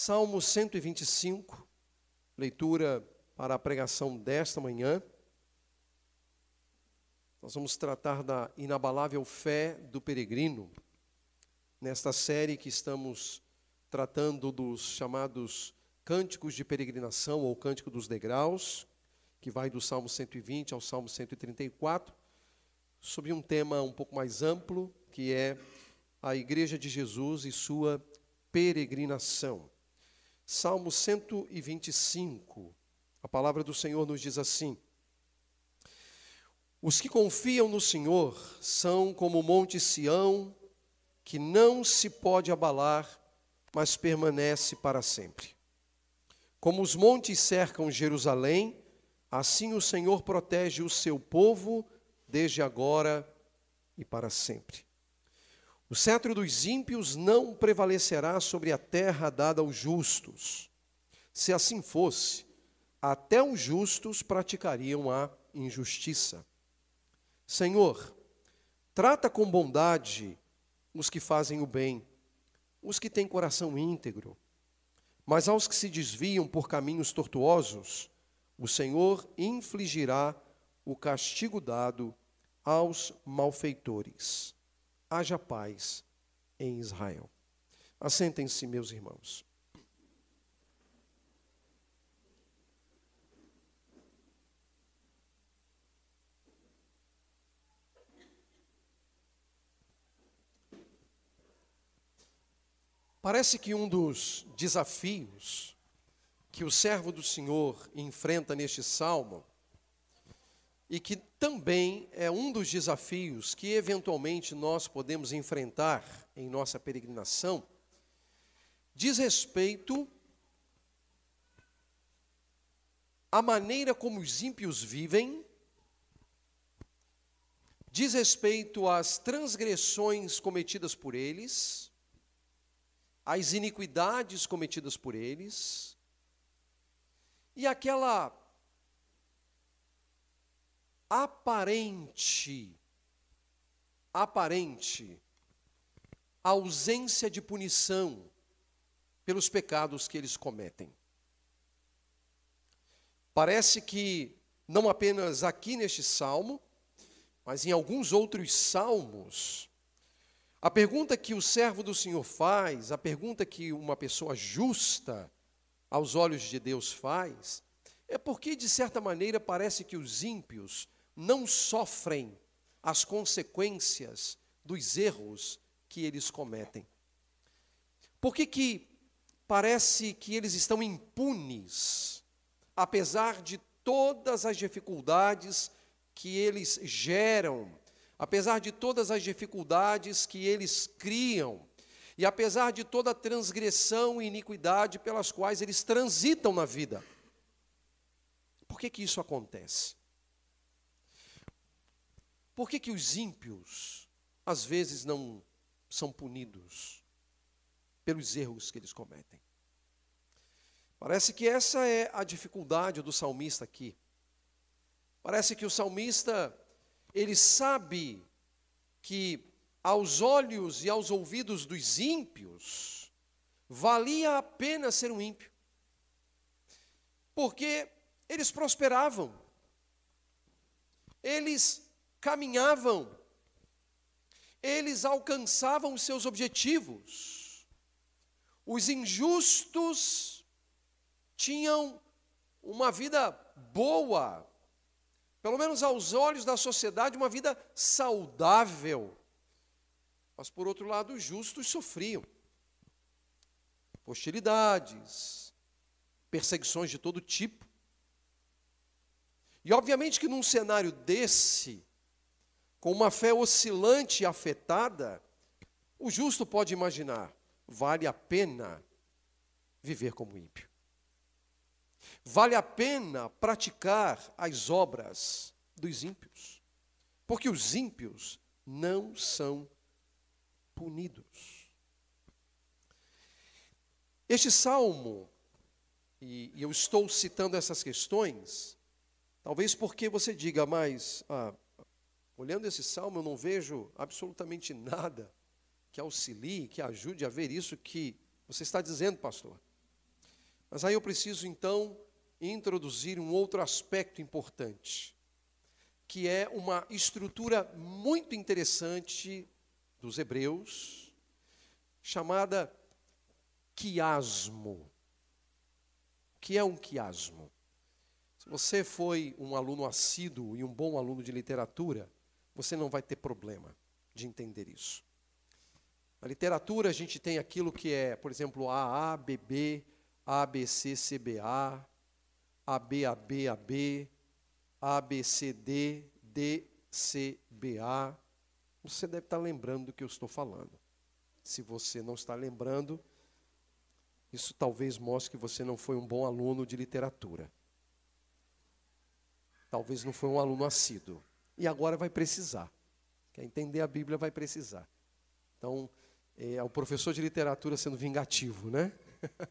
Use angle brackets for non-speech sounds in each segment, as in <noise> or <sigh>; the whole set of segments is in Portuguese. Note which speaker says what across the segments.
Speaker 1: Salmo 125, leitura para a pregação desta manhã. Nós vamos tratar da inabalável fé do peregrino, nesta série que estamos tratando dos chamados cânticos de peregrinação ou cântico dos degraus, que vai do Salmo 120 ao Salmo 134, sobre um tema um pouco mais amplo, que é a Igreja de Jesus e sua peregrinação. Salmo 125. A palavra do Senhor nos diz assim: Os que confiam no Senhor são como o monte Sião, que não se pode abalar, mas permanece para sempre. Como os montes cercam Jerusalém, assim o Senhor protege o seu povo desde agora e para sempre. O cetro dos ímpios não prevalecerá sobre a terra dada aos justos. Se assim fosse, até os justos praticariam a injustiça. Senhor, trata com bondade os que fazem o bem, os que têm coração íntegro. Mas aos que se desviam por caminhos tortuosos, o Senhor infligirá o castigo dado aos malfeitores haja paz em Israel. Assentem-se, meus irmãos. Parece que um dos desafios que o servo do Senhor enfrenta neste salmo e que também é um dos desafios que eventualmente nós podemos enfrentar em nossa peregrinação, diz respeito à maneira como os ímpios vivem, diz respeito às transgressões cometidas por eles, às iniquidades cometidas por eles, e aquela aparente, aparente ausência de punição pelos pecados que eles cometem. Parece que não apenas aqui neste salmo, mas em alguns outros salmos, a pergunta que o servo do Senhor faz, a pergunta que uma pessoa justa aos olhos de Deus faz, é porque, de certa maneira, parece que os ímpios não sofrem as consequências dos erros que eles cometem. Por que, que parece que eles estão impunes, apesar de todas as dificuldades que eles geram, apesar de todas as dificuldades que eles criam, e apesar de toda a transgressão e iniquidade pelas quais eles transitam na vida? Por que, que isso acontece? Por que, que os ímpios, às vezes, não são punidos pelos erros que eles cometem? Parece que essa é a dificuldade do salmista aqui. Parece que o salmista, ele sabe que aos olhos e aos ouvidos dos ímpios, valia a pena ser um ímpio. Porque eles prosperavam. Eles caminhavam, eles alcançavam seus objetivos. Os injustos tinham uma vida boa, pelo menos aos olhos da sociedade, uma vida saudável. Mas, por outro lado, os justos sofriam hostilidades, perseguições de todo tipo. E, obviamente, que num cenário desse, com uma fé oscilante e afetada, o justo pode imaginar: vale a pena viver como ímpio. Vale a pena praticar as obras dos ímpios, porque os ímpios não são punidos. Este salmo, e, eu estou citando essas questões, talvez porque você diga, mas ah, Olhando esse salmo, eu não vejo absolutamente nada que auxilie, que ajude a ver isso que você está dizendo, pastor. Mas aí eu preciso então introduzir um outro aspecto importante, que é uma estrutura muito interessante dos hebreus, chamada quiasmo. O que é um quiasmo? Se você foi um aluno assíduo e um bom aluno de literatura, você não vai ter problema de entender isso. Na literatura a gente tem aquilo que é, por exemplo, AA, BB, ABC, CBA, ABAB, AB, ABCD, DCBA. Você deve estar lembrando do que eu estou falando. Se você não está lembrando, isso talvez mostre que você não foi um bom aluno de literatura. Talvez não foi um aluno assíduo. E agora vai precisar. Quer entender a Bíblia, vai precisar. Então, é o professor de literatura sendo vingativo, né? <laughs>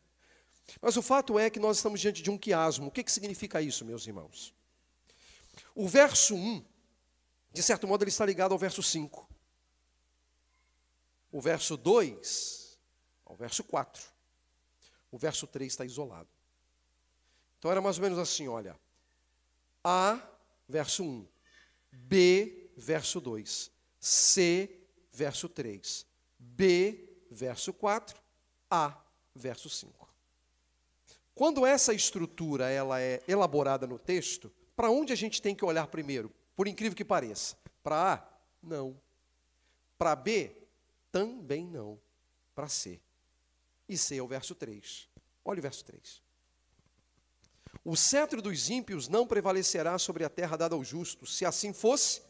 Speaker 1: Mas o fato é que nós estamos diante de um quiasmo. O que, que significa isso, meus irmãos? O verso 1, de certo modo, ele está ligado ao verso 5. O verso 2 ao verso 4. O verso 3 está isolado. Então era mais ou menos assim, olha. A, verso 1. B, verso 2. C, verso 3. B, verso 4. A, verso 5. Quando essa estrutura ela é elaborada no texto, para onde a gente tem que olhar primeiro? Por incrível que pareça. Para A? Não. Para B? Também não. Para C. E C é o verso 3. Olha o verso 3. O cetro dos ímpios não prevalecerá sobre a terra dada aos justos. Se assim fosse,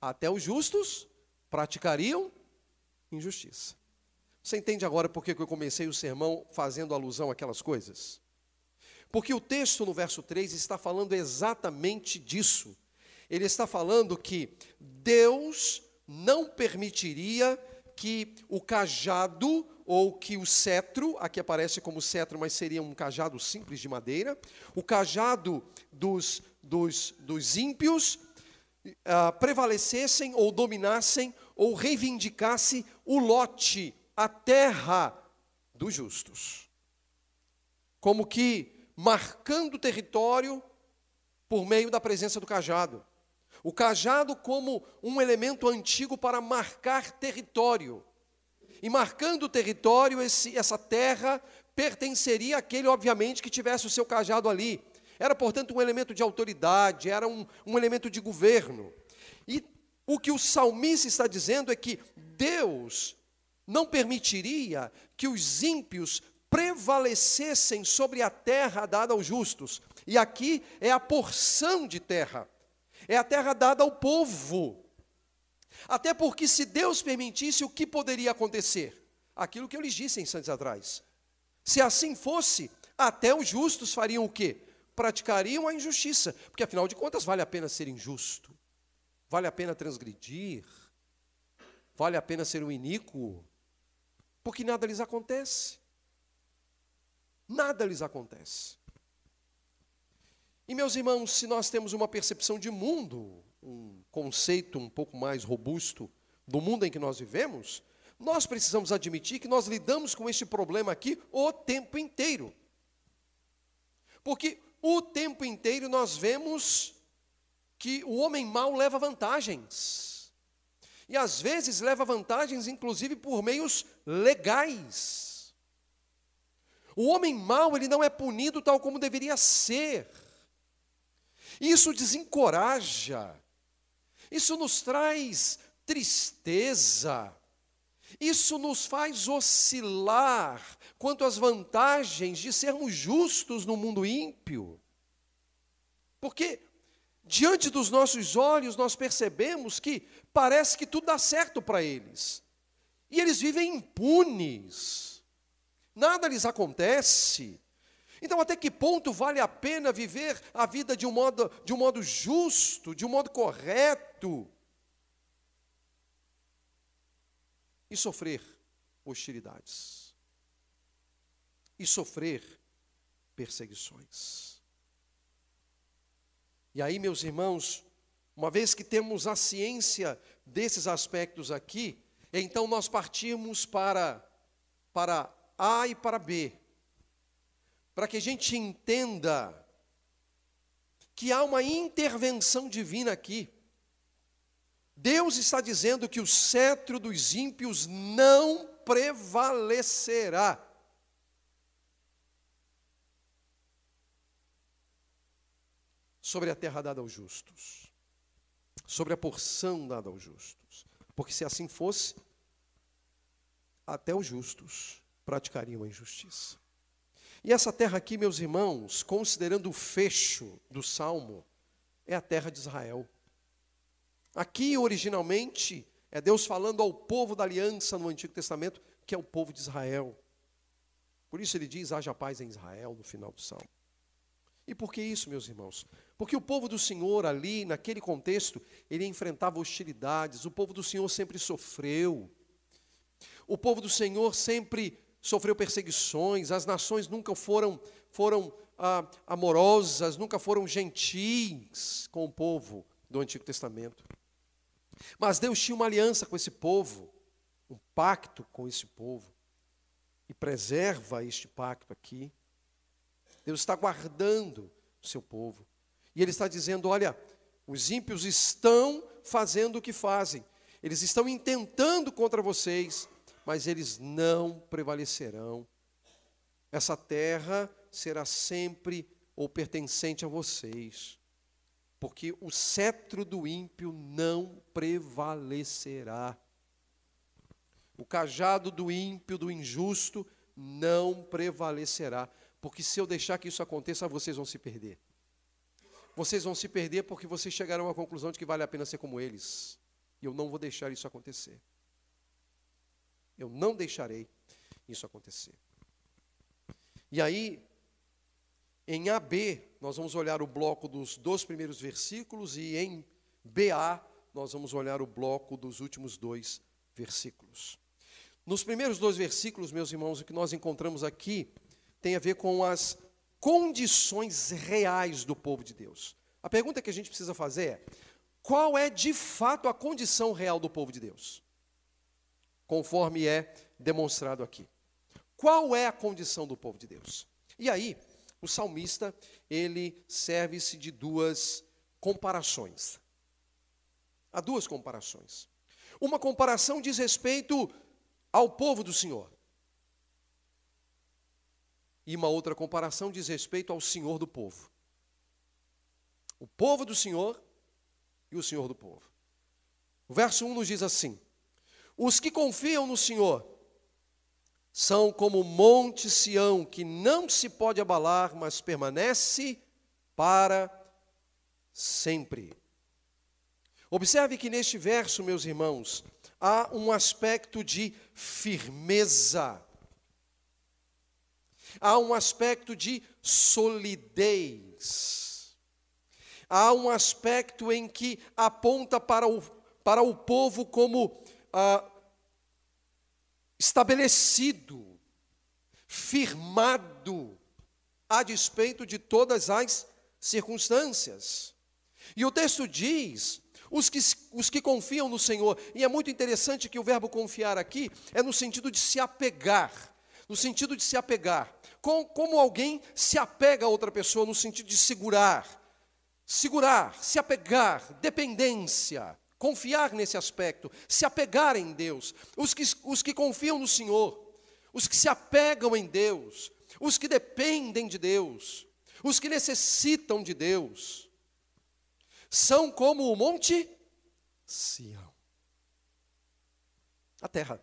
Speaker 1: até os justos praticariam injustiça. Você entende agora por que eu comecei o sermão fazendo alusão àquelas coisas? Porque o texto no verso 3 está falando exatamente disso. Ele está falando que Deus não permitiria que o cajado ou que o cetro, aqui aparece como cetro, mas seria um cajado simples de madeira, o cajado dos, dos, dos ímpios uh, prevalecessem ou dominassem ou reivindicasse o lote, a terra dos justos. Como que marcando o território por meio da presença do cajado. O cajado como um elemento antigo para marcar território. E marcando o território, esse, essa terra pertenceria àquele, obviamente, que tivesse o seu cajado ali. Era, portanto, um elemento de autoridade, era um, um elemento de governo. E o que o salmista está dizendo é que Deus não permitiria que os ímpios prevalecessem sobre a terra dada aos justos. E aqui é a porção de terra, é a terra dada ao povo. Até porque, se Deus permitisse, o que poderia acontecer? Aquilo que eu lhes disse em instantes atrás. Se assim fosse, até os justos fariam o quê? Praticariam a injustiça, porque afinal de contas vale a pena ser injusto, vale a pena transgredir, vale a pena ser um iníquo, porque nada lhes acontece nada lhes acontece. E, meus irmãos, se nós temos uma percepção de mundo, conceito um pouco mais robusto do mundo em que nós vivemos, nós precisamos admitir que nós lidamos com este problema aqui o tempo inteiro. Porque o tempo inteiro nós vemos que o homem mau leva vantagens. E às vezes leva vantagens, inclusive, por meios legais. O homem mau, ele não é punido tal como deveria ser. Isso desencoraja. Isso nos traz tristeza. Isso nos faz oscilar quanto às vantagens de sermos justos no mundo ímpio. Porque diante dos nossos olhos nós percebemos que parece que tudo dá certo para eles. E eles vivem impunes nada lhes acontece. Então, até que ponto vale a pena viver a vida de um modo, de um modo justo, de um modo correto? E sofrer hostilidades. E sofrer perseguições. E aí, meus irmãos, uma vez que temos a ciência desses aspectos aqui, então nós partimos para, para a e para B. para que a gente entenda que há uma intervenção divina aqui. Deus está dizendo que o cetro dos ímpios não prevalecerá. Sobre a terra dada aos justos, sobre a porção dada aos justos. Porque se assim fosse, até os justos praticariam a injustiça. E essa terra aqui, meus irmãos, considerando o fecho do salmo, é a terra de Israel. Aqui, originalmente, é Deus falando ao povo da aliança no Antigo Testamento, que é o povo de Israel. Por isso ele diz: haja paz em Israel no final do salmo. E por que isso, meus irmãos? Porque o povo do Senhor ali, naquele contexto, ele enfrentava hostilidades, o povo do Senhor sempre sofreu. O povo do Senhor sempre sofreu perseguições, as nações nunca foram, foram ah, amorosas, nunca foram gentis com o povo do Antigo Testamento. Mas Deus tinha uma aliança com esse povo, um pacto com esse povo, e preserva este pacto aqui. Deus está guardando o seu povo. E Ele está dizendo: olha, os ímpios estão fazendo o que fazem, eles estão intentando contra vocês, mas eles não prevalecerão. Essa terra será sempre ou pertencente a vocês porque o cetro do ímpio não prevalecerá. O cajado do ímpio, do injusto, não prevalecerá. Porque se eu deixar que isso aconteça, vocês vão se perder. Vocês vão se perder porque vocês chegarão à conclusão de que vale a pena ser como eles. E eu não vou deixar isso acontecer. Eu não deixarei isso acontecer. E aí, em AB, nós vamos olhar o bloco dos dois primeiros versículos, e em BA, nós vamos olhar o bloco dos últimos dois versículos. Nos primeiros dois versículos, meus irmãos, o que nós encontramos aqui tem a ver com as condições reais do povo de Deus. A pergunta que a gente precisa fazer é: qual é de fato a condição real do povo de Deus? Conforme é demonstrado aqui. Qual é a condição do povo de Deus? E aí, o salmista, ele serve-se de duas comparações. Há duas comparações. Uma comparação diz respeito ao povo do Senhor. E uma outra comparação diz respeito ao Senhor do povo. O povo do Senhor e o Senhor do povo. O verso 1 nos diz assim: Os que confiam no Senhor são como o monte Sião, que não se pode abalar, mas permanece para sempre. Observe que neste verso, meus irmãos, há um aspecto de firmeza, há um aspecto de solidez, há um aspecto em que aponta para o, para o povo como ah, estabelecido, firmado, a despeito de todas as circunstâncias. E o texto diz: os que, os que confiam no Senhor, e é muito interessante que o verbo confiar aqui é no sentido de se apegar, no sentido de se apegar, com, como alguém se apega a outra pessoa, no sentido de segurar, segurar, se apegar, dependência. Confiar nesse aspecto, se apegar em Deus. Os que, os que confiam no Senhor, os que se apegam em Deus, os que dependem de Deus, os que necessitam de Deus, são como o monte Sião a terra.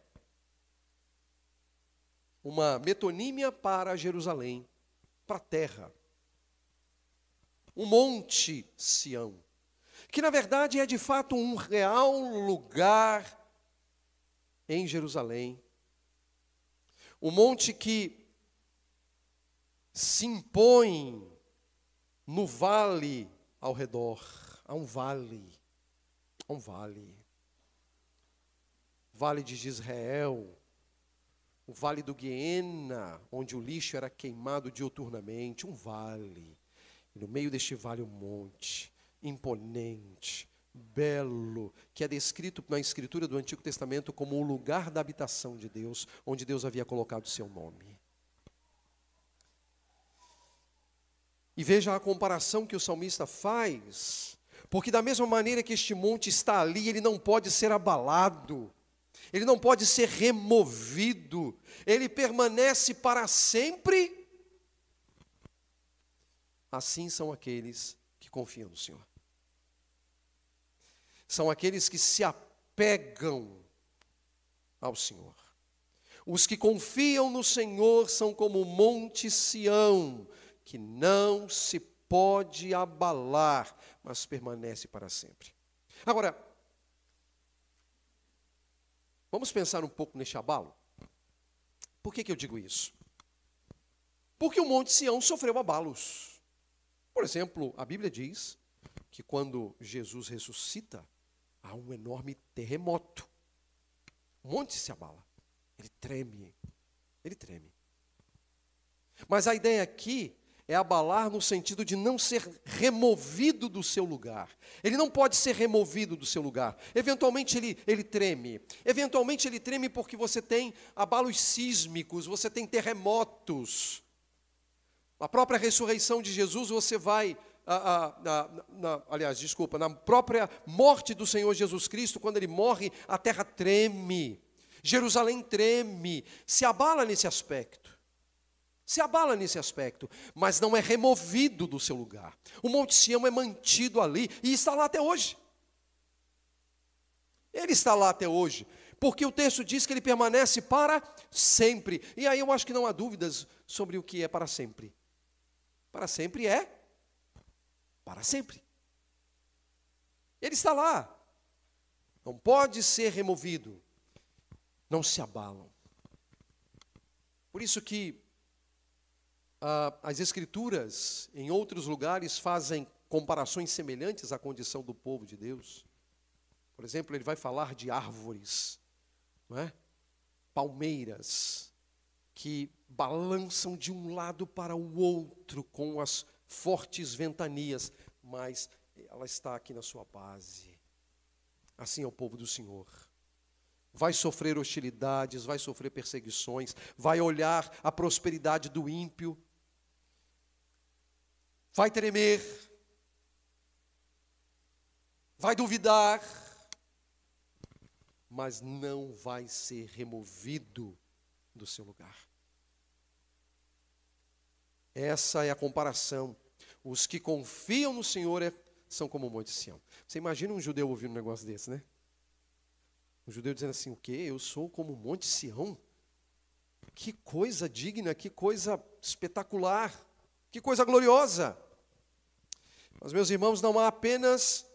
Speaker 1: Uma metonímia para Jerusalém, para a terra. Um monte Sião que na verdade é de fato um real lugar em Jerusalém. O monte que se impõe no vale ao redor. Há um vale. Há um vale. Vale de Israel. O vale do Guiena, onde o lixo era queimado diuturnamente. Um vale. E no meio deste vale, um monte imponente, belo, que é descrito na escritura do Antigo Testamento como o lugar da habitação de Deus, onde Deus havia colocado o seu nome. E veja a comparação que o salmista faz, porque da mesma maneira que este monte está ali, ele não pode ser abalado, ele não pode ser removido, ele permanece para sempre. Assim são aqueles que confiam no Senhor. São aqueles que se apegam ao Senhor. Os que confiam no Senhor são como o monte Sião, que não se pode abalar, mas permanece para sempre. Agora, vamos pensar um pouco neste abalo? Por que, que eu digo isso? Porque o Monte Sião sofreu abalos. Por exemplo, a Bíblia diz que quando Jesus ressuscita, há um enorme terremoto. O monte se abala. Ele treme. Ele treme. Mas a ideia aqui é abalar no sentido de não ser removido do seu lugar. Ele não pode ser removido do seu lugar. Eventualmente ele, ele treme. Eventualmente ele treme porque você tem abalos sísmicos, você tem terremotos. A própria ressurreição de Jesus, você vai. Na, aliás, desculpa, na própria morte do Senhor Jesus Cristo, quando ele morre, a terra treme, Jerusalém treme, se abala nesse aspecto se abala nesse aspecto, mas não é removido do seu lugar. O Monte Sião é mantido ali e está lá até hoje. Ele está lá até hoje, porque o texto diz que ele permanece para sempre. E aí eu acho que não há dúvidas sobre o que é para sempre. Para sempre é para sempre. Ele está lá. Não pode ser removido. Não se abalam. Por isso que ah, as Escrituras, em outros lugares, fazem comparações semelhantes à condição do povo de Deus. Por exemplo, ele vai falar de árvores, não é? palmeiras, que balançam de um lado para o outro com as fortes ventanias, mas ela está aqui na sua base. Assim é o povo do Senhor vai sofrer hostilidades, vai sofrer perseguições, vai olhar a prosperidade do ímpio, vai tremer, vai duvidar, mas não vai ser removido do seu lugar. Essa é a comparação. Os que confiam no Senhor é, são como o Monte Sião. Você imagina um judeu ouvindo um negócio desse, né? O judeu dizendo assim: o quê? Eu sou como o Monte Sião? Que coisa digna, que coisa espetacular, que coisa gloriosa. Mas, meus irmãos, não há apenas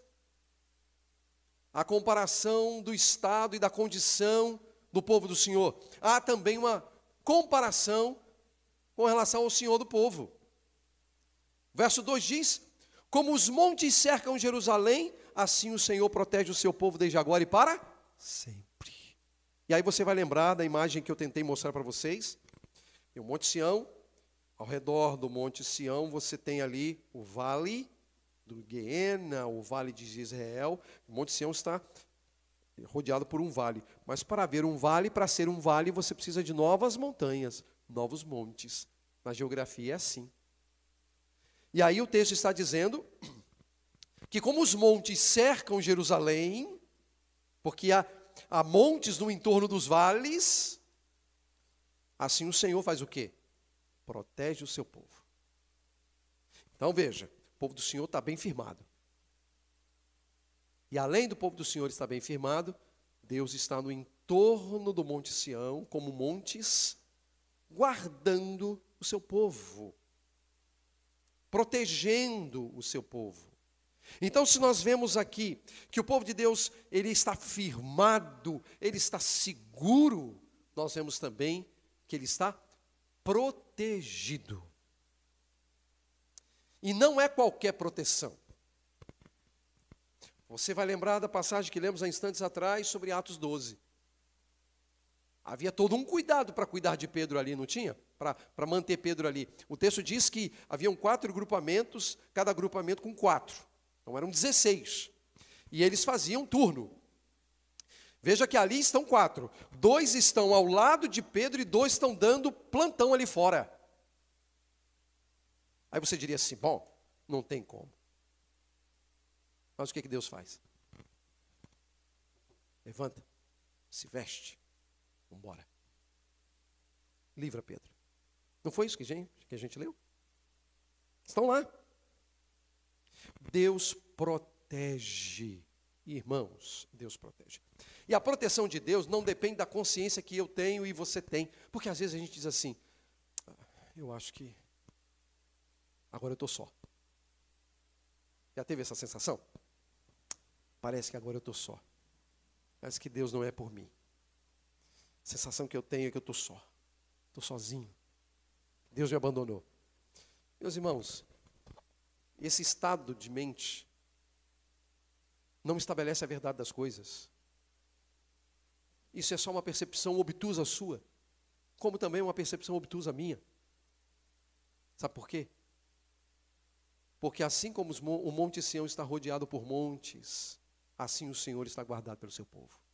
Speaker 1: a comparação do estado e da condição do povo do Senhor, há também uma comparação com relação ao Senhor do povo. Verso 2 diz: Como os montes cercam Jerusalém, assim o Senhor protege o seu povo desde agora e para sempre. E aí você vai lembrar da imagem que eu tentei mostrar para vocês. o Monte Sião, ao redor do Monte Sião, você tem ali o vale do Guiena, o vale de Israel. O Monte Sião está rodeado por um vale. Mas para ver um vale, para ser um vale, você precisa de novas montanhas, novos montes. Na geografia é assim. E aí o texto está dizendo que como os montes cercam Jerusalém, porque há, há montes no entorno dos vales. Assim o Senhor faz o quê? Protege o seu povo. Então veja, o povo do Senhor está bem firmado. E além do povo do Senhor estar bem firmado, Deus está no entorno do Monte Sião, como montes, guardando o seu povo, protegendo o seu povo. Então, se nós vemos aqui que o povo de Deus, ele está firmado, ele está seguro, nós vemos também que ele está protegido. E não é qualquer proteção. Você vai lembrar da passagem que lemos há instantes atrás sobre Atos 12. Havia todo um cuidado para cuidar de Pedro ali, não tinha? Para manter Pedro ali. O texto diz que haviam quatro grupamentos, cada grupamento com quatro. Então eram 16. E eles faziam turno. Veja que ali estão quatro. Dois estão ao lado de Pedro e dois estão dando plantão ali fora. Aí você diria assim: bom, não tem como. Mas o que, que Deus faz? Levanta, se veste, vamos embora. Livra Pedro. Não foi isso que a gente, que a gente leu? Estão lá. Deus protege. Irmãos, Deus protege. E a proteção de Deus não depende da consciência que eu tenho e você tem. Porque às vezes a gente diz assim: ah, eu acho que agora eu estou só. Já teve essa sensação? Parece que agora eu estou só. Parece que Deus não é por mim. A sensação que eu tenho é que eu estou só. Estou sozinho. Deus me abandonou. Meus irmãos, esse estado de mente não estabelece a verdade das coisas. Isso é só uma percepção obtusa sua, como também uma percepção obtusa minha. Sabe por quê? Porque assim como o Monte Sião está rodeado por montes, assim o Senhor está guardado pelo seu povo.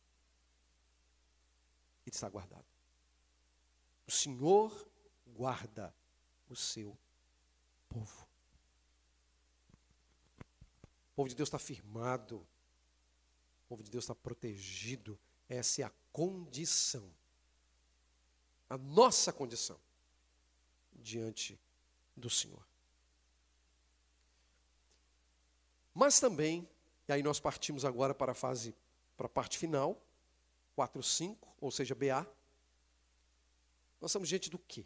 Speaker 1: Ele está guardado. O Senhor guarda o seu povo. O povo de Deus está firmado. O povo de Deus está protegido. Essa é a condição. A nossa condição diante do Senhor. Mas também, e aí nós partimos agora para a fase, para a parte final, 4, 5, ou seja, BA. Nós estamos diante do quê?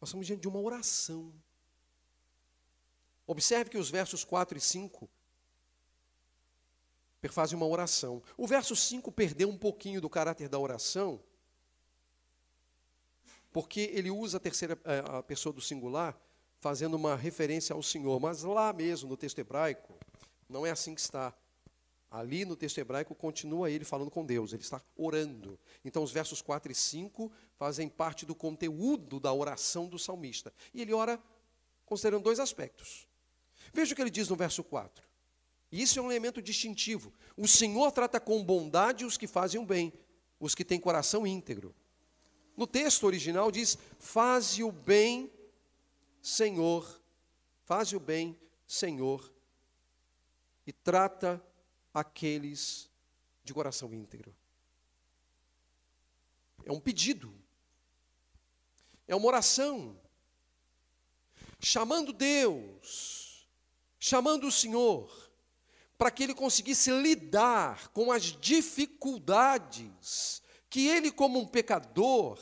Speaker 1: Nós estamos diante de uma oração. Observe que os versos 4 e 5 fazem uma oração. O verso 5 perdeu um pouquinho do caráter da oração, porque ele usa a terceira eh, a pessoa do singular, fazendo uma referência ao Senhor, mas lá mesmo no texto hebraico, não é assim que está. Ali no texto hebraico continua ele falando com Deus, ele está orando. Então os versos 4 e 5 fazem parte do conteúdo da oração do salmista. E ele ora considerando dois aspectos. Veja o que ele diz no verso 4. E isso é um elemento distintivo. O Senhor trata com bondade os que fazem o bem, os que têm coração íntegro. No texto original diz: Faze o bem, Senhor, faze o bem, Senhor, e trata aqueles de coração íntegro. É um pedido, é uma oração, chamando Deus, chamando o Senhor, para que ele conseguisse lidar com as dificuldades que ele, como um pecador,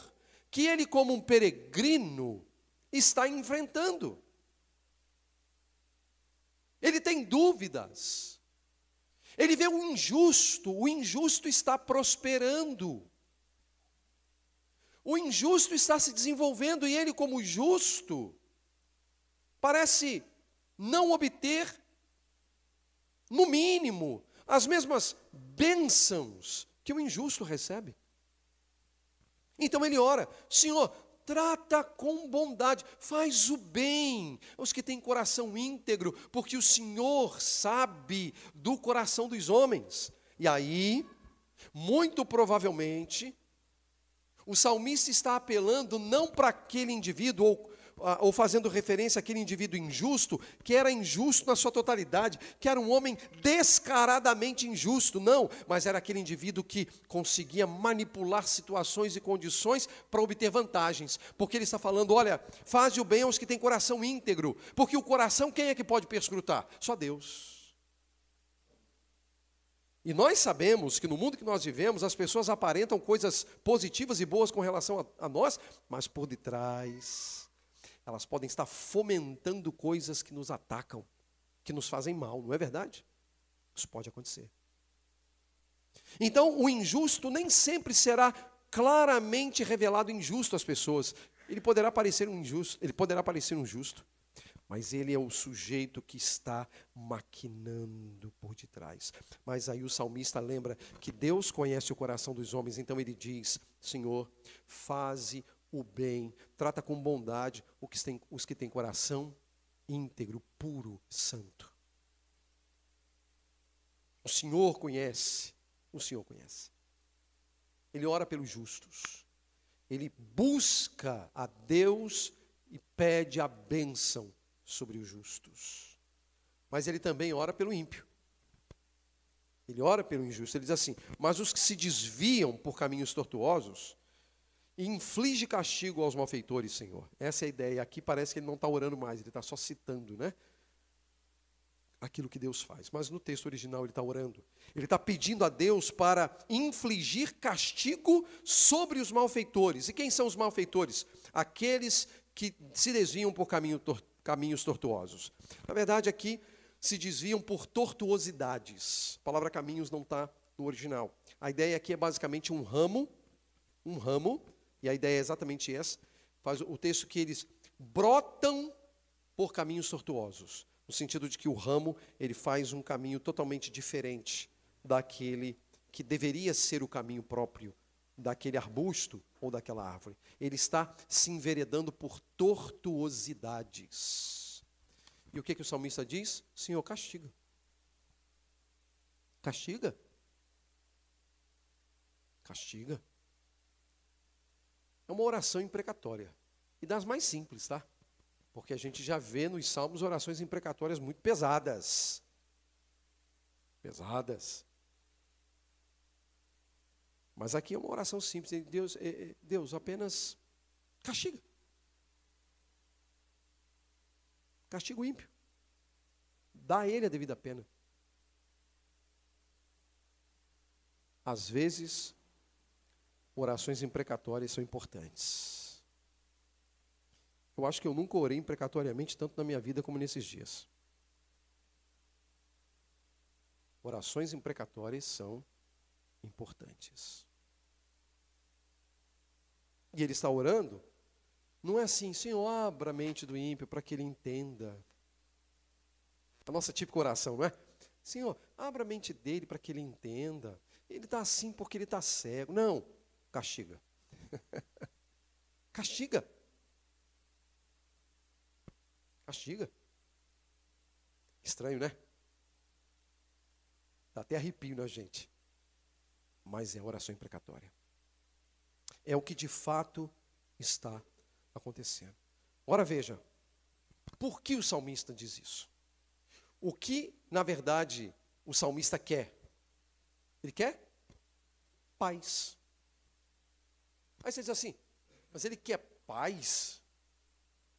Speaker 1: que ele, como um peregrino, está enfrentando. Ele tem dúvidas. Ele vê o injusto, o injusto está prosperando. O injusto está se desenvolvendo e ele, como justo, parece não obter, no mínimo, as mesmas bênçãos que o injusto recebe. Então ele ora: Senhor, trata com bondade, faz o bem aos que têm coração íntegro, porque o Senhor sabe do coração dos homens. E aí, muito provavelmente, o salmista está apelando não para aquele indivíduo ou ou fazendo referência àquele indivíduo injusto, que era injusto na sua totalidade, que era um homem descaradamente injusto, não, mas era aquele indivíduo que conseguia manipular situações e condições para obter vantagens, porque ele está falando: olha, faz o bem aos que têm coração íntegro, porque o coração quem é que pode perscrutar? Só Deus. E nós sabemos que no mundo que nós vivemos, as pessoas aparentam coisas positivas e boas com relação a, a nós, mas por detrás elas podem estar fomentando coisas que nos atacam, que nos fazem mal, não é verdade? Isso pode acontecer. Então, o injusto nem sempre será claramente revelado injusto às pessoas. Ele poderá parecer um injusto, ele poderá parecer um justo, mas ele é o sujeito que está maquinando por detrás. Mas aí o salmista lembra que Deus conhece o coração dos homens, então ele diz: Senhor, faze o bem, trata com bondade os que têm coração íntegro, puro, santo. O Senhor conhece, o Senhor conhece. Ele ora pelos justos. Ele busca a Deus e pede a bênção sobre os justos. Mas ele também ora pelo ímpio. Ele ora pelo injusto. Ele diz assim: Mas os que se desviam por caminhos tortuosos, inflige castigo aos malfeitores, Senhor. Essa é a ideia. Aqui parece que ele não está orando mais, ele está só citando, né? Aquilo que Deus faz. Mas no texto original ele está orando. Ele está pedindo a Deus para infligir castigo sobre os malfeitores. E quem são os malfeitores? Aqueles que se desviam por caminho tor caminhos tortuosos. Na verdade, aqui se desviam por tortuosidades. A palavra caminhos não está no original. A ideia aqui é basicamente um ramo, um ramo, e a ideia é exatamente essa. Faz o texto que eles brotam por caminhos tortuosos, no sentido de que o ramo ele faz um caminho totalmente diferente daquele que deveria ser o caminho próprio daquele arbusto ou daquela árvore. Ele está se enveredando por tortuosidades. E o que, que o salmista diz? Senhor, castiga. Castiga. Castiga. É uma oração imprecatória. E das mais simples, tá? Porque a gente já vê nos salmos orações imprecatórias muito pesadas. Pesadas. Mas aqui é uma oração simples. Deus, é, é, Deus apenas castiga. Castiga o ímpio. Dá a ele a devida pena. Às vezes, orações imprecatórias são importantes. Eu acho que eu nunca orei imprecatoriamente tanto na minha vida como nesses dias. Orações imprecatórias são importantes. E ele está orando, não é assim, Senhor, abra a mente do ímpio para que ele entenda. A nossa típica oração, não é? Senhor, abra a mente dele para que ele entenda. Ele está assim porque ele está cego. Não, castiga. <laughs> castiga. Castiga. Estranho, né? Dá até arrepio na gente. Mas é oração imprecatória. É o que de fato está acontecendo. Ora veja, por que o salmista diz isso? O que, na verdade, o salmista quer? Ele quer paz. Aí você diz assim, mas ele quer paz?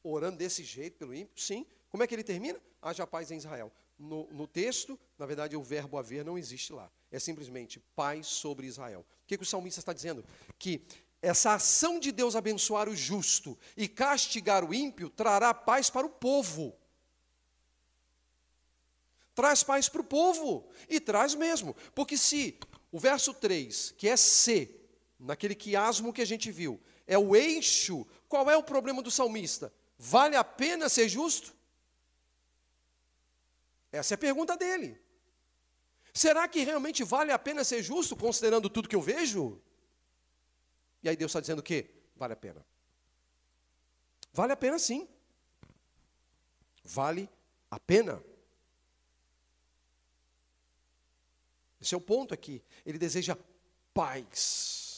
Speaker 1: Orando desse jeito pelo ímpio? Sim. Como é que ele termina? Haja paz em Israel. No, no, texto, na verdade, o verbo haver não existe lá. É simplesmente paz sobre Israel. O que, que o salmista está dizendo? Que essa ação de Deus abençoar o justo e castigar o ímpio trará paz para o povo. Traz paz para o povo. E traz mesmo. Porque se o verso 3, que é C, naquele quiasmo que a gente viu, é o eixo, qual é o problema do salmista? Vale a pena ser justo? Essa é a pergunta dele. Será que realmente vale a pena ser justo, considerando tudo que eu vejo? E aí Deus está dizendo o quê? Vale a pena. Vale a pena sim. Vale a pena. Esse é o ponto aqui. Ele deseja paz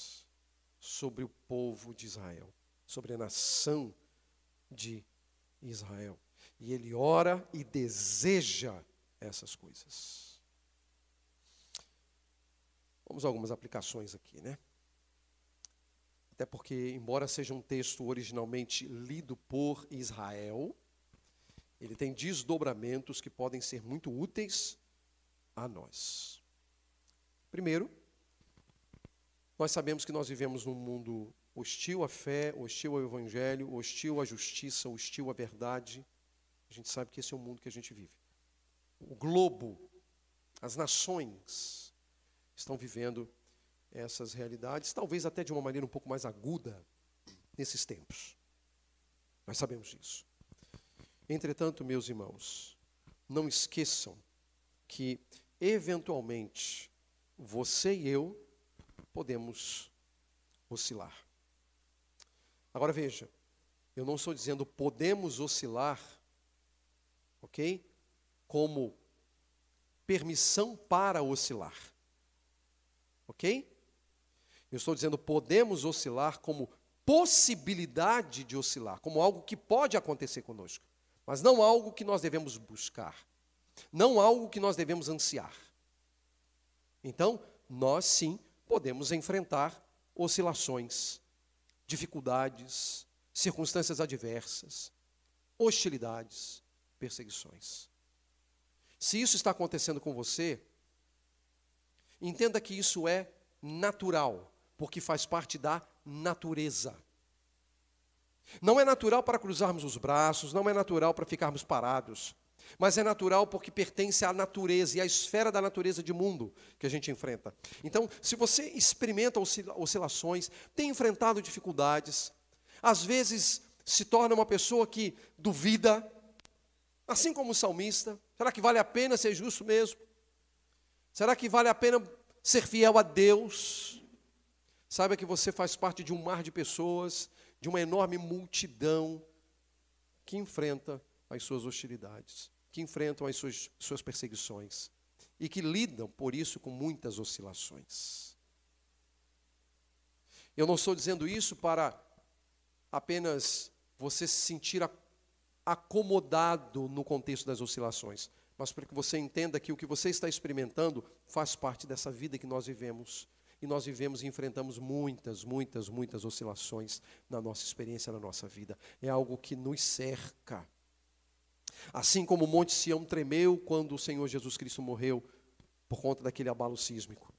Speaker 1: sobre o povo de Israel, sobre a nação de Israel. E ele ora e deseja essas coisas. Vamos a algumas aplicações aqui, né? até porque, embora seja um texto originalmente lido por Israel, ele tem desdobramentos que podem ser muito úteis a nós. Primeiro, nós sabemos que nós vivemos num mundo hostil à fé, hostil ao evangelho, hostil à justiça, hostil à verdade. A gente sabe que esse é o mundo que a gente vive. O globo, as nações estão vivendo essas realidades, talvez até de uma maneira um pouco mais aguda nesses tempos. Nós sabemos disso. Entretanto, meus irmãos, não esqueçam que, eventualmente, você e eu podemos oscilar. Agora veja, eu não estou dizendo podemos oscilar, ok? Como permissão para oscilar. Ok? Eu estou dizendo podemos oscilar como possibilidade de oscilar, como algo que pode acontecer conosco, mas não algo que nós devemos buscar, não algo que nós devemos ansiar. Então, nós sim podemos enfrentar oscilações, dificuldades, circunstâncias adversas, hostilidades, perseguições. Se isso está acontecendo com você, entenda que isso é natural, porque faz parte da natureza. Não é natural para cruzarmos os braços, não é natural para ficarmos parados, mas é natural porque pertence à natureza e à esfera da natureza de mundo que a gente enfrenta. Então, se você experimenta oscilações, tem enfrentado dificuldades, às vezes se torna uma pessoa que duvida, assim como o salmista, será que vale a pena ser justo mesmo? Será que vale a pena ser fiel a Deus? Saiba que você faz parte de um mar de pessoas, de uma enorme multidão que enfrenta as suas hostilidades, que enfrentam as suas, suas perseguições e que lidam, por isso, com muitas oscilações. Eu não estou dizendo isso para apenas você se sentir acomodado no contexto das oscilações, mas para que você entenda que o que você está experimentando faz parte dessa vida que nós vivemos. E nós vivemos e enfrentamos muitas, muitas, muitas oscilações na nossa experiência, na nossa vida. É algo que nos cerca. Assim como o Monte Sião tremeu quando o Senhor Jesus Cristo morreu por conta daquele abalo sísmico.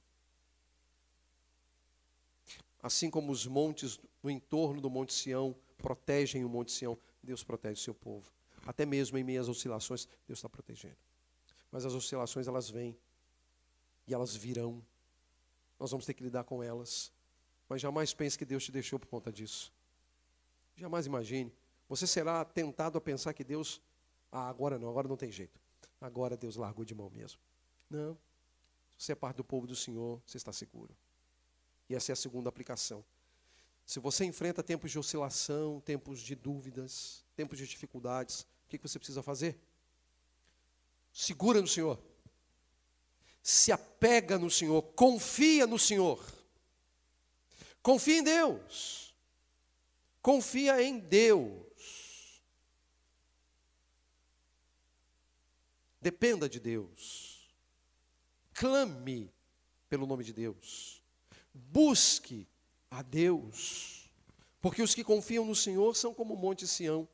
Speaker 1: Assim como os montes no entorno do Monte Sião protegem o Monte Sião, Deus protege o seu povo. Até mesmo em meias oscilações, Deus está protegendo. Mas as oscilações elas vêm e elas virão. Nós vamos ter que lidar com elas. Mas jamais pense que Deus te deixou por conta disso. Jamais imagine. Você será tentado a pensar que Deus, ah, agora não, agora não tem jeito. Agora Deus largou de mão mesmo. Não. Se você é parte do povo do Senhor, você está seguro. E essa é a segunda aplicação. Se você enfrenta tempos de oscilação, tempos de dúvidas, tempos de dificuldades, o que você precisa fazer? segura no Senhor, se apega no Senhor, confia no Senhor, confia em Deus, confia em Deus, dependa de Deus, clame pelo nome de Deus, busque a Deus, porque os que confiam no Senhor são como o monte Sião,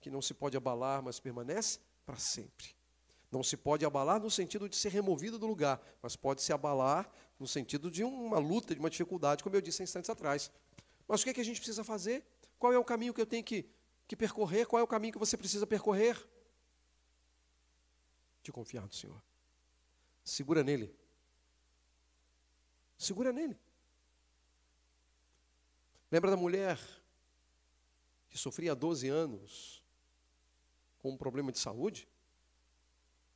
Speaker 1: que não se pode abalar, mas permanece para sempre. Não se pode abalar no sentido de ser removido do lugar, mas pode se abalar no sentido de uma luta, de uma dificuldade, como eu disse instantes atrás. Mas o que, é que a gente precisa fazer? Qual é o caminho que eu tenho que, que percorrer? Qual é o caminho que você precisa percorrer? De confiar no Senhor. Segura nele. Segura nele. Lembra da mulher que sofria há 12 anos com um problema de saúde?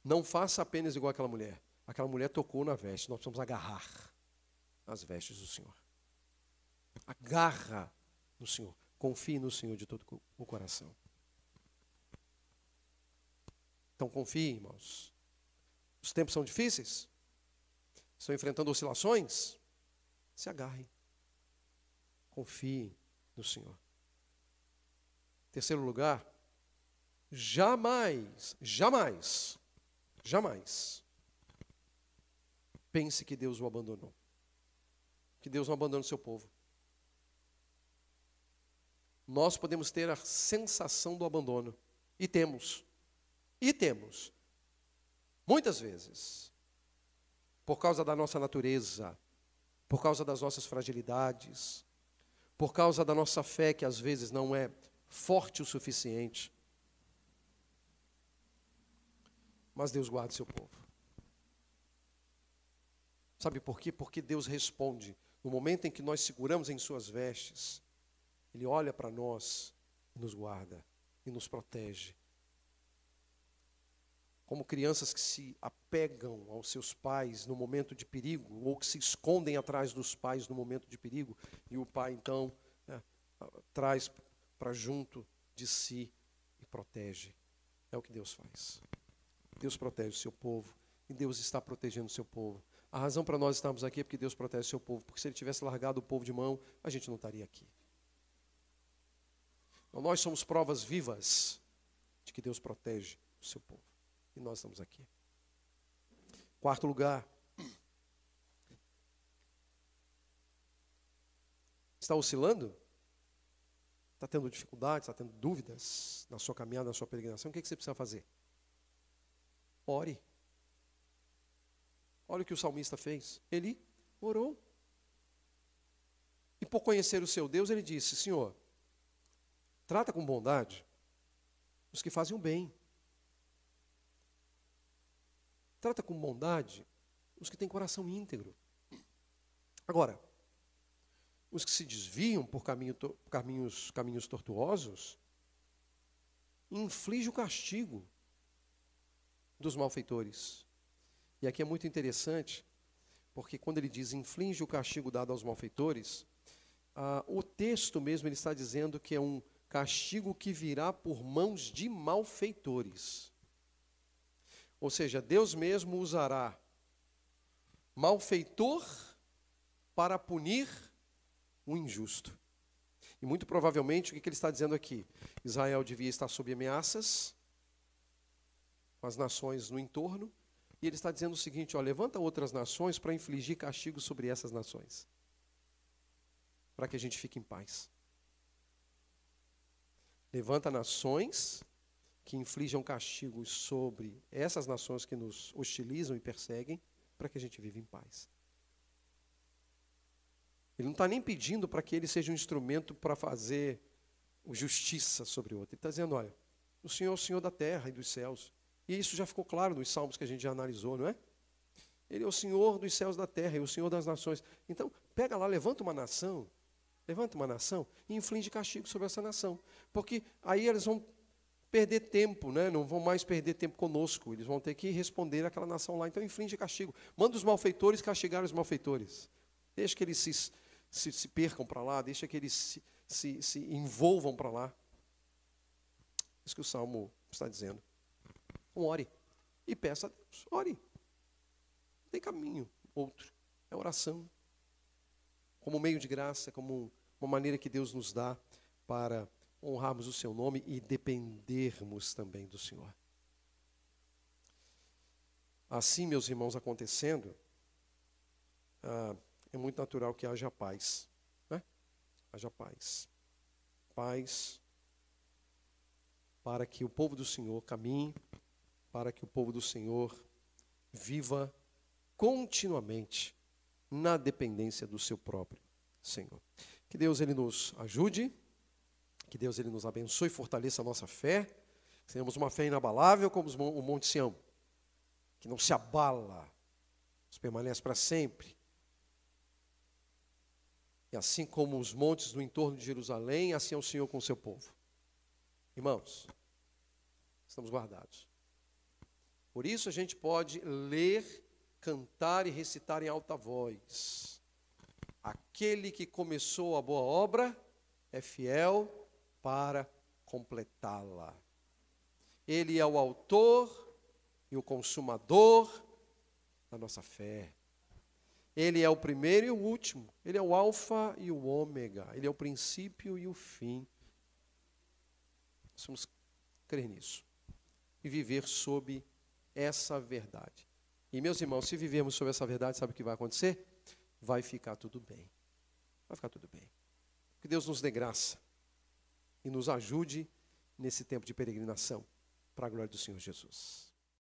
Speaker 1: Não faça apenas igual aquela mulher. Aquela mulher tocou na veste. Nós precisamos agarrar as vestes do Senhor. Agarra no Senhor. Confie no Senhor de todo o coração. Então confie, irmãos. Os tempos são difíceis. Estão enfrentando oscilações. Se agarrem. Confie no Senhor. Terceiro lugar, jamais, jamais Jamais. Pense que Deus o abandonou. Que Deus não abandona o seu povo. Nós podemos ter a sensação do abandono. E temos. E temos. Muitas vezes. Por causa da nossa natureza. Por causa das nossas fragilidades. Por causa da nossa fé, que às vezes não é forte o suficiente. mas Deus guarda seu povo. Sabe por quê? Porque Deus responde. No momento em que nós seguramos em Suas vestes, Ele olha para nós e nos guarda e nos protege. Como crianças que se apegam aos seus pais no momento de perigo, ou que se escondem atrás dos pais no momento de perigo, e o pai então né, traz para junto de si e protege. É o que Deus faz. Deus protege o seu povo e Deus está protegendo o seu povo. A razão para nós estarmos aqui é porque Deus protege o seu povo, porque se ele tivesse largado o povo de mão, a gente não estaria aqui. Então, nós somos provas vivas de que Deus protege o seu povo. E nós estamos aqui. Quarto lugar. Está oscilando? Está tendo dificuldades, está tendo dúvidas na sua caminhada, na sua peregrinação? O que, que você precisa fazer? Ore. Olha o que o salmista fez. Ele orou. E por conhecer o seu Deus, ele disse: Senhor, trata com bondade os que fazem o bem. Trata com bondade os que têm coração íntegro. Agora, os que se desviam por caminho, caminhos, caminhos tortuosos, inflige o castigo dos malfeitores. E aqui é muito interessante, porque quando ele diz inflige o castigo dado aos malfeitores, ah, o texto mesmo ele está dizendo que é um castigo que virá por mãos de malfeitores. Ou seja, Deus mesmo usará malfeitor para punir o injusto. E muito provavelmente o que ele está dizendo aqui? Israel devia estar sob ameaças, com as nações no entorno, e ele está dizendo o seguinte: ó, levanta outras nações para infligir castigo sobre essas nações, para que a gente fique em paz. Levanta nações que inflijam castigos sobre essas nações que nos hostilizam e perseguem, para que a gente viva em paz. Ele não está nem pedindo para que ele seja um instrumento para fazer justiça sobre o outro. Ele está dizendo: olha, o Senhor é o Senhor da terra e dos céus. E isso já ficou claro nos salmos que a gente já analisou, não é? Ele é o Senhor dos céus da terra e o Senhor das nações. Então, pega lá, levanta uma nação, levanta uma nação e inflige castigo sobre essa nação. Porque aí eles vão perder tempo, né? não vão mais perder tempo conosco. Eles vão ter que responder àquela nação lá. Então, inflige castigo. Manda os malfeitores castigar os malfeitores. Deixa que eles se, se, se percam para lá, deixa que eles se, se, se envolvam para lá. Isso que o Salmo está dizendo. Então, ore. E peça a Deus. Ore. Não tem caminho outro. É oração. Como meio de graça, como uma maneira que Deus nos dá para honrarmos o seu nome e dependermos também do Senhor. Assim, meus irmãos, acontecendo, ah, é muito natural que haja paz. Né? Haja paz. Paz para que o povo do Senhor caminhe para que o povo do Senhor viva continuamente na dependência do seu próprio Senhor. Que Deus ele nos ajude, que Deus ele nos abençoe e fortaleça a nossa fé, que tenhamos uma fé inabalável como o Monte Sião, que não se abala, mas permanece para sempre. E assim como os montes no entorno de Jerusalém, assim é o Senhor com o seu povo. Irmãos, estamos guardados. Por isso a gente pode ler, cantar e recitar em alta voz. Aquele que começou a boa obra é fiel para completá-la. Ele é o autor e o consumador da nossa fé. Ele é o primeiro e o último. Ele é o alfa e o ômega. Ele é o princípio e o fim. Nós vamos crer nisso e viver sob essa verdade. E meus irmãos, se vivermos sobre essa verdade, sabe o que vai acontecer? Vai ficar tudo bem. Vai ficar tudo bem. Que Deus nos dê graça e nos ajude nesse tempo de peregrinação, para a glória do Senhor Jesus.